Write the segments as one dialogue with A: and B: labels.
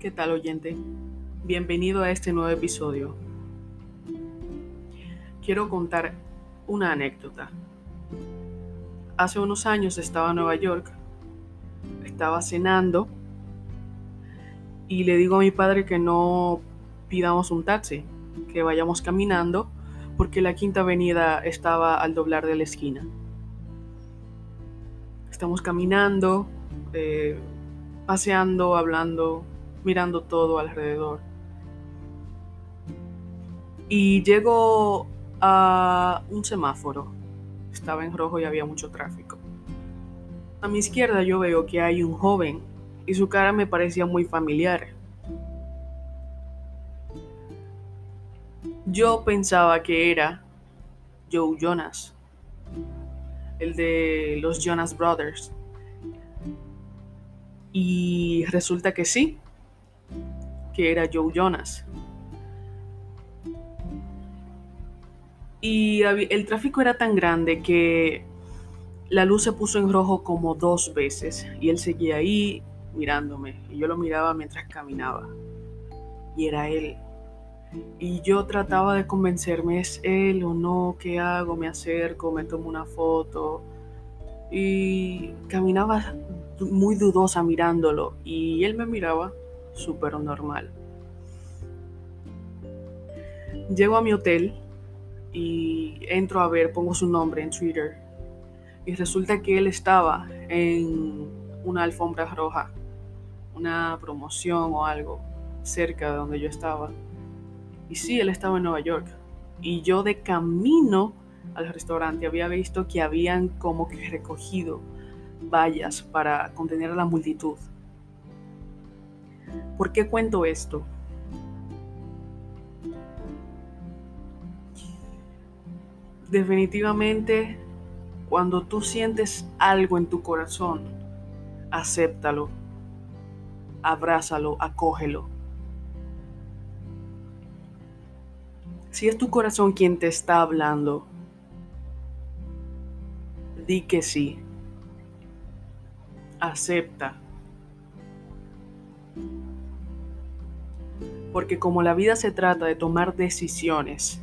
A: ¿Qué tal oyente? Bienvenido a este nuevo episodio. Quiero contar una anécdota. Hace unos años estaba en Nueva York, estaba cenando y le digo a mi padre que no pidamos un taxi, que vayamos caminando porque la quinta avenida estaba al doblar de la esquina. Estamos caminando, eh, paseando, hablando, mirando todo alrededor. Y llego a un semáforo. Estaba en rojo y había mucho tráfico. A mi izquierda yo veo que hay un joven y su cara me parecía muy familiar. Yo pensaba que era Joe Jonas, el de los Jonas Brothers. Y resulta que sí, que era Joe Jonas. Y el tráfico era tan grande que la luz se puso en rojo como dos veces y él seguía ahí mirándome y yo lo miraba mientras caminaba. Y era él. Y yo trataba de convencerme, ¿es él o no? ¿Qué hago? Me acerco, me tomo una foto. Y caminaba muy dudosa mirándolo y él me miraba súper normal. Llego a mi hotel y entro a ver, pongo su nombre en Twitter y resulta que él estaba en una alfombra roja, una promoción o algo cerca de donde yo estaba. Y sí, él estaba en Nueva York. Y yo de camino al restaurante había visto que habían como que recogido vallas para contener a la multitud. ¿Por qué cuento esto? Definitivamente, cuando tú sientes algo en tu corazón, acéptalo, abrázalo, acógelo. Si es tu corazón quien te está hablando, di que sí. Acepta. Porque como la vida se trata de tomar decisiones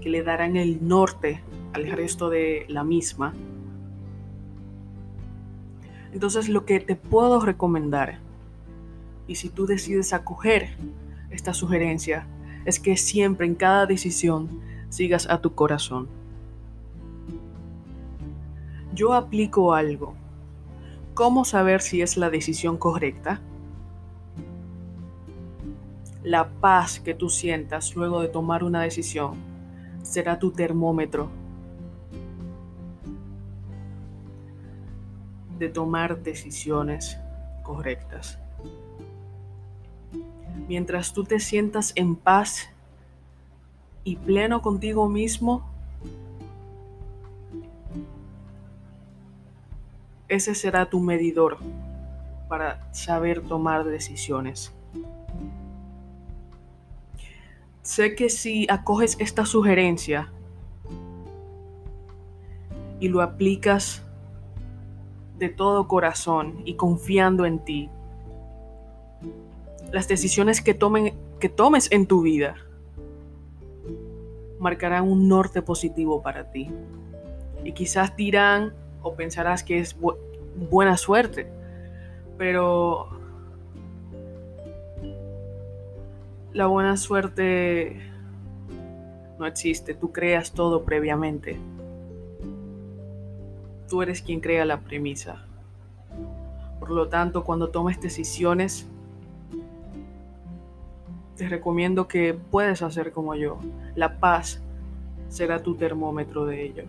A: que le darán el norte al resto de la misma, entonces lo que te puedo recomendar, y si tú decides acoger esta sugerencia, es que siempre en cada decisión sigas a tu corazón. Yo aplico algo. ¿Cómo saber si es la decisión correcta? La paz que tú sientas luego de tomar una decisión será tu termómetro de tomar decisiones correctas. Mientras tú te sientas en paz y pleno contigo mismo, ese será tu medidor para saber tomar decisiones. Sé que si acoges esta sugerencia y lo aplicas de todo corazón y confiando en ti, las decisiones que, tomes en tu vida marcarán un norte positivo para ti. Y quizás dirán o pensarás que es buena suerte, pero La buena suerte no existe, tú creas todo previamente. Tú eres quien crea la premisa. Por lo tanto, cuando tomes decisiones, te recomiendo que puedes hacer como yo. La paz será tu termómetro de ello.